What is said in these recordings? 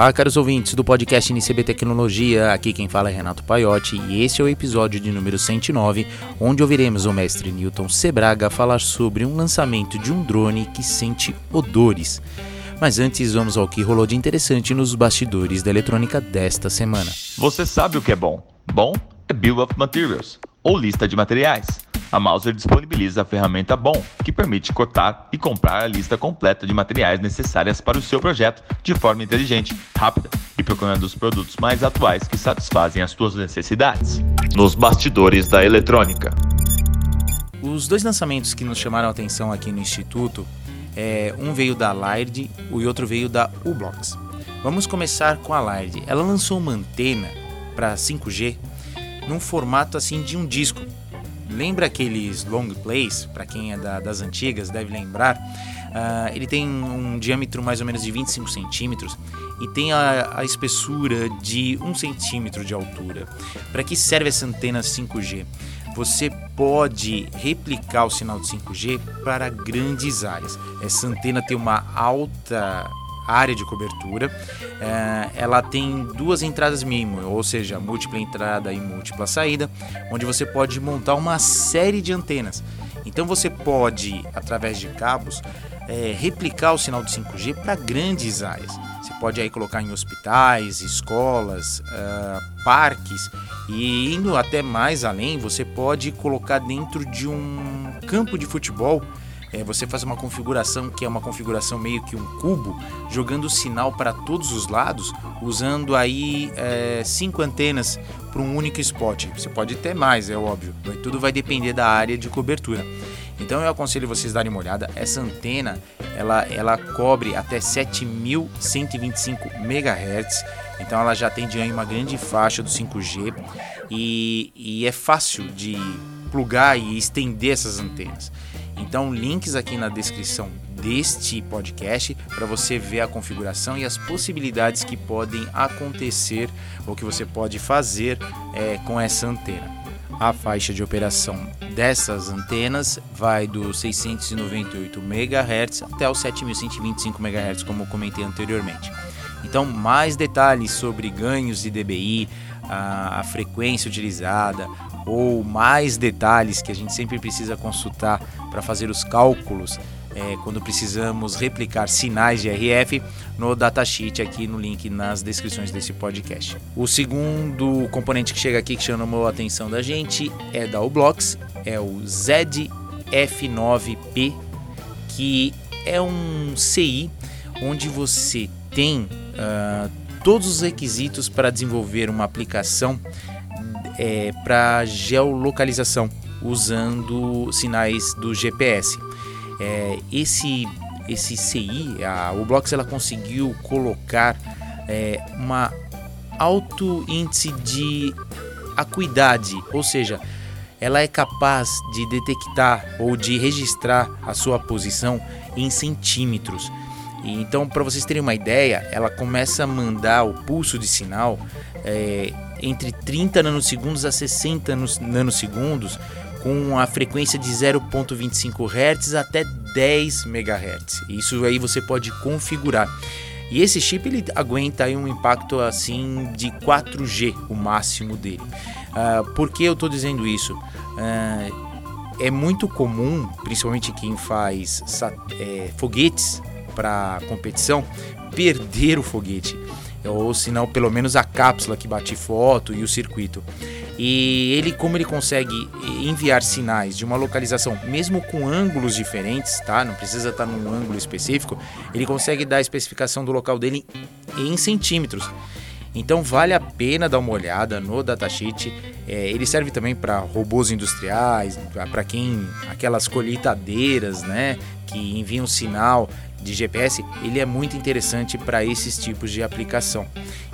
Olá, caros ouvintes do podcast NCB Tecnologia. Aqui quem fala é Renato Paiotti e esse é o episódio de número 109, onde ouviremos o mestre Newton Sebraga falar sobre um lançamento de um drone que sente odores. Mas antes, vamos ao que rolou de interessante nos bastidores da eletrônica desta semana. Você sabe o que é bom? Bom é Bill of Materials, ou lista de materiais a Mouser disponibiliza a ferramenta BOM, que permite cotar e comprar a lista completa de materiais necessárias para o seu projeto de forma inteligente, rápida e procurando os produtos mais atuais que satisfazem as suas necessidades. Nos bastidores da eletrônica. Os dois lançamentos que nos chamaram a atenção aqui no Instituto, é, um veio da Laird e outro veio da Ublox. Vamos começar com a Laird. Ela lançou uma antena para 5G num formato assim de um disco, Lembra aqueles long plays? Para quem é da, das antigas deve lembrar. Uh, ele tem um diâmetro mais ou menos de 25 centímetros e tem a, a espessura de 1 centímetro de altura. Para que serve essa antena 5G? Você pode replicar o sinal de 5G para grandes áreas. Essa antena tem uma alta área de cobertura. É, ela tem duas entradas mínimo, ou seja, múltipla entrada e múltipla saída, onde você pode montar uma série de antenas. Então você pode, através de cabos, é, replicar o sinal de 5G para grandes áreas. Você pode aí colocar em hospitais, escolas, uh, parques e indo até mais além, você pode colocar dentro de um campo de futebol é, você faz uma configuração que é uma configuração meio que um cubo, jogando sinal para todos os lados, usando aí é, cinco antenas para um único spot. Você pode ter mais, é óbvio, tudo vai depender da área de cobertura. Então eu aconselho vocês darem uma olhada. Essa antena ela, ela cobre até 7.125 MHz. Então ela já atende aí uma grande faixa do 5G e, e é fácil de plugar e estender essas antenas. Então, links aqui na descrição deste podcast para você ver a configuração e as possibilidades que podem acontecer ou que você pode fazer é, com essa antena. A faixa de operação dessas antenas vai do 698 MHz até os 7125 MHz, como comentei anteriormente. Então, mais detalhes sobre ganhos de DBI, a, a frequência utilizada, ou mais detalhes que a gente sempre precisa consultar para fazer os cálculos é, quando precisamos replicar sinais de RF no datasheet aqui no link nas descrições desse podcast. O segundo componente que chega aqui que chamou a atenção da gente é da Ublox, é o ZF9P, que é um CI onde você tem uh, todos os requisitos para desenvolver uma aplicação é, para geolocalização usando sinais do GPS. É, esse esse CI, a Ublox, ela conseguiu colocar é, uma alto índice de acuidade, ou seja, ela é capaz de detectar ou de registrar a sua posição em centímetros. E então, para vocês terem uma ideia, ela começa a mandar o pulso de sinal é, entre 30 nanosegundos a 60 nanosegundos com a frequência de 0.25 Hz até 10 MHz. Isso aí você pode configurar. E esse chip ele aguenta um impacto assim de 4G, o máximo dele. Uh, por que eu estou dizendo isso? Uh, é muito comum, principalmente quem faz é, foguetes para competição, perder o foguete ou se não pelo menos a cápsula que bate foto e o circuito. E ele, como ele consegue enviar sinais de uma localização, mesmo com ângulos diferentes, tá? Não precisa estar num ângulo específico, ele consegue dar a especificação do local dele em centímetros. Então vale a pena dar uma olhada no datasheet. É, ele serve também para robôs industriais, para quem aquelas colheitadeiras, né, que enviam sinal de GPS, ele é muito interessante para esses tipos de aplicação.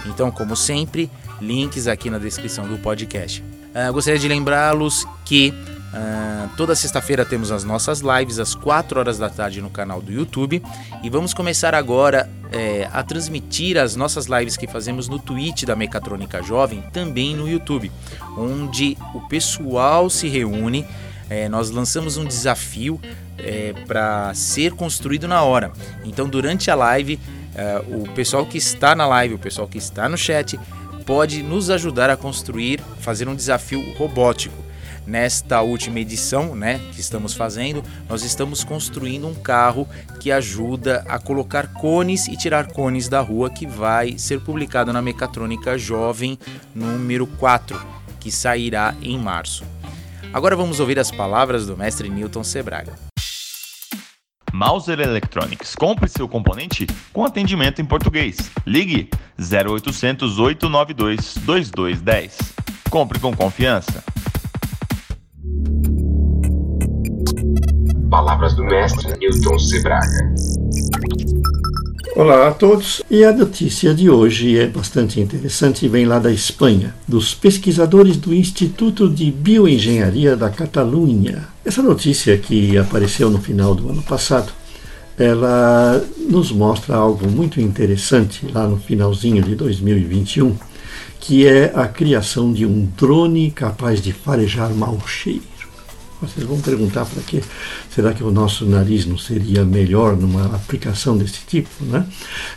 Então, como sempre, links aqui na descrição do podcast. Uh, gostaria de lembrá-los que uh, toda sexta-feira temos as nossas lives às 4 horas da tarde no canal do YouTube e vamos começar agora é, a transmitir as nossas lives que fazemos no Twitch da Mecatrônica Jovem também no YouTube, onde o pessoal se reúne. É, nós lançamos um desafio é, para ser construído na hora. Então, durante a live, Uh, o pessoal que está na live, o pessoal que está no chat, pode nos ajudar a construir, fazer um desafio robótico. Nesta última edição, né, que estamos fazendo, nós estamos construindo um carro que ajuda a colocar cones e tirar cones da rua, que vai ser publicado na Mecatrônica Jovem número 4, que sairá em março. Agora vamos ouvir as palavras do mestre Newton Sebraga. Mauser Electronics. Compre seu componente com atendimento em português. Ligue 0800 892 2210. Compre com confiança. Palavras do mestre Newton Sebraga. Olá a todos. E a notícia de hoje é bastante interessante e vem lá da Espanha, dos pesquisadores do Instituto de Bioengenharia da Catalunha. Essa notícia que apareceu no final do ano passado, ela nos mostra algo muito interessante lá no finalzinho de 2021, que é a criação de um drone capaz de farejar mau cheiro. Vocês vão perguntar para quê? Será que o nosso nariz não seria melhor numa aplicação desse tipo? Né?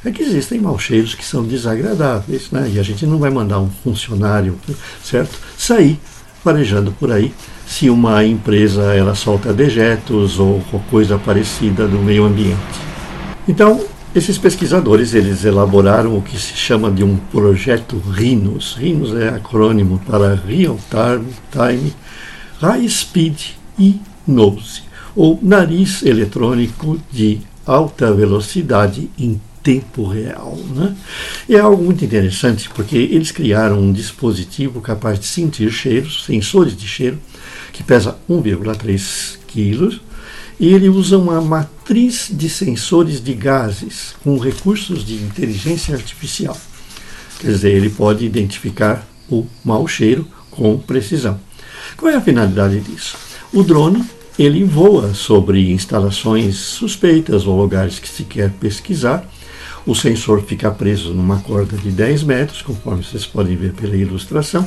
É que existem mau cheiros que são desagradáveis, né? e a gente não vai mandar um funcionário, certo? Sair farejando por aí se uma empresa ela solta dejetos ou coisa parecida do meio ambiente. Então, esses pesquisadores eles elaboraram o que se chama de um projeto RINOS. RINOS é acrônimo para Real Time High Speed e Nose, ou nariz eletrônico de alta velocidade em tempo real. Né? E é algo muito interessante porque eles criaram um dispositivo capaz de sentir cheiros, sensores de cheiro, que pesa 1,3 quilos, e ele usa uma matriz de sensores de gases com recursos de inteligência artificial. Quer dizer, ele pode identificar o mau cheiro com precisão. Qual é a finalidade disso? O drone ele voa sobre instalações suspeitas ou lugares que se quer pesquisar. O sensor fica preso numa corda de 10 metros, conforme vocês podem ver pela ilustração,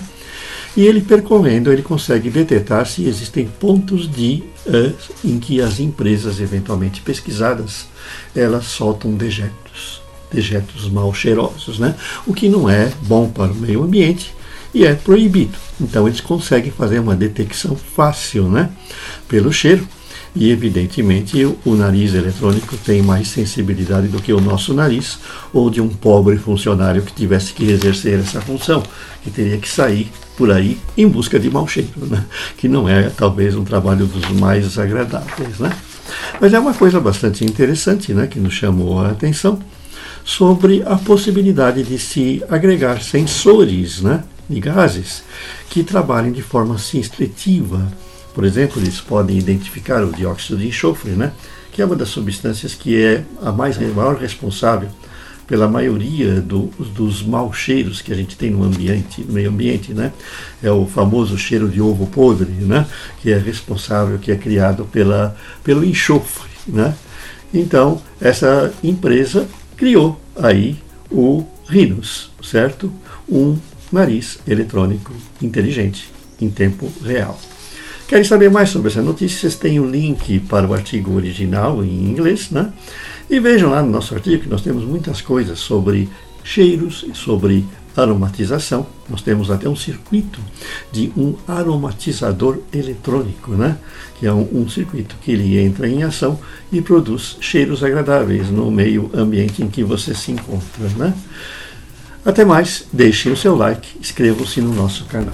e ele percorrendo ele consegue detectar se existem pontos de uh, em que as empresas eventualmente pesquisadas elas soltam dejetos, dejetos mal cheirosos, né? O que não é bom para o meio ambiente e é proibido. Então eles conseguem fazer uma detecção fácil né, pelo cheiro. E evidentemente o nariz eletrônico tem mais sensibilidade do que o nosso nariz, ou de um pobre funcionário que tivesse que exercer essa função, que teria que sair por aí em busca de mau cheiro, né? que não é talvez um trabalho dos mais agradáveis. Né? Mas é uma coisa bastante interessante né, que nos chamou a atenção sobre a possibilidade de se agregar sensores né, de gases que trabalhem de forma seletiva. Por exemplo, eles podem identificar o dióxido de enxofre, né, que é uma das substâncias que é a mais a maior responsável pela maioria do, dos maus cheiros que a gente tem no ambiente, no meio ambiente, né? É o famoso cheiro de ovo podre, né? Que é responsável, que é criado pela, pelo enxofre, né? Então, essa empresa criou aí o Rhinos, certo? Um nariz eletrônico inteligente em tempo real. Querem saber mais sobre essa notícia? Vocês têm o link para o artigo original em inglês, né? E vejam lá no nosso artigo que nós temos muitas coisas sobre cheiros e sobre aromatização. Nós temos até um circuito de um aromatizador eletrônico, né? que é um, um, circuito que ele entra em ação e produz cheiros agradáveis no meio ambiente em que você se encontra. Né? Até mais, deixem o seu like, inscrevam-se no nosso canal.